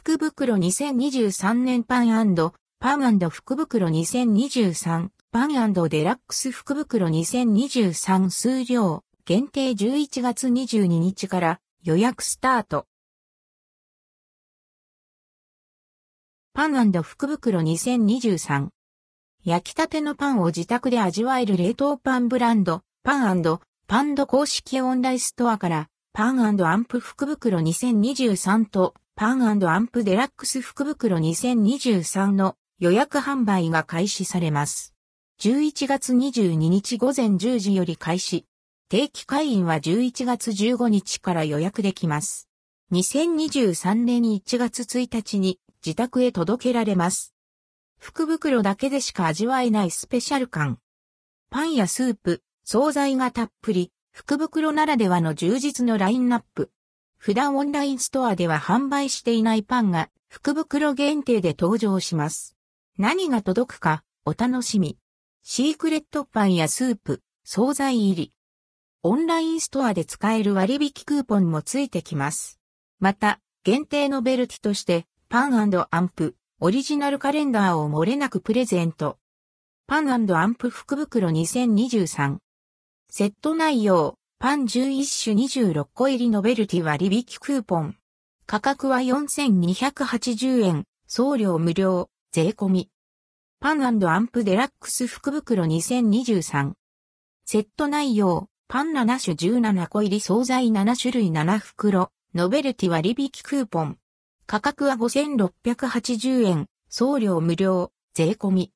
福袋2023年パンパン福袋2023パンデラックス福袋2023数量限定11月22日から予約スタート。パン福袋2023焼きたてのパンを自宅で味わえる冷凍パンブランドパンパンド公式オンラインストアからパンアンプ福袋2023とパンアンプデラックス福袋2023の予約販売が開始されます。11月22日午前10時より開始。定期会員は11月15日から予約できます。2023年1月1日に自宅へ届けられます。福袋だけでしか味わえないスペシャル感。パンやスープ、惣菜がたっぷり、福袋ならではの充実のラインナップ。普段オンラインストアでは販売していないパンが福袋限定で登場します。何が届くかお楽しみ。シークレットパンやスープ、惣菜入り。オンラインストアで使える割引クーポンもついてきます。また、限定のベルティとしてパンアンプ、オリジナルカレンダーを漏れなくプレゼント。パンアンプ福袋2023。セット内容、パン11種26個入りノベルティ割引クーポン。価格は4280円、送料無料、税込み。パンアンプデラックス福袋2023。セット内容、パン7種17個入り惣菜7種類7袋、ノベルティ割引クーポン。価格は5680円、送料無料、税込み。